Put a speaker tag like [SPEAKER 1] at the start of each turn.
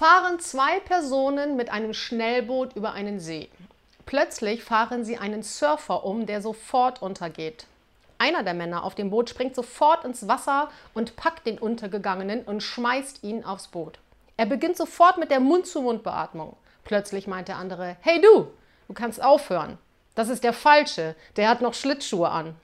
[SPEAKER 1] fahren zwei Personen mit einem Schnellboot über einen See. Plötzlich fahren sie einen Surfer um, der sofort untergeht. Einer der Männer auf dem Boot springt sofort ins Wasser und packt den Untergegangenen und schmeißt ihn aufs Boot. Er beginnt sofort mit der Mund-zu-Mund-Beatmung. Plötzlich meint der andere, hey du, du kannst aufhören. Das ist der Falsche, der hat noch Schlittschuhe an.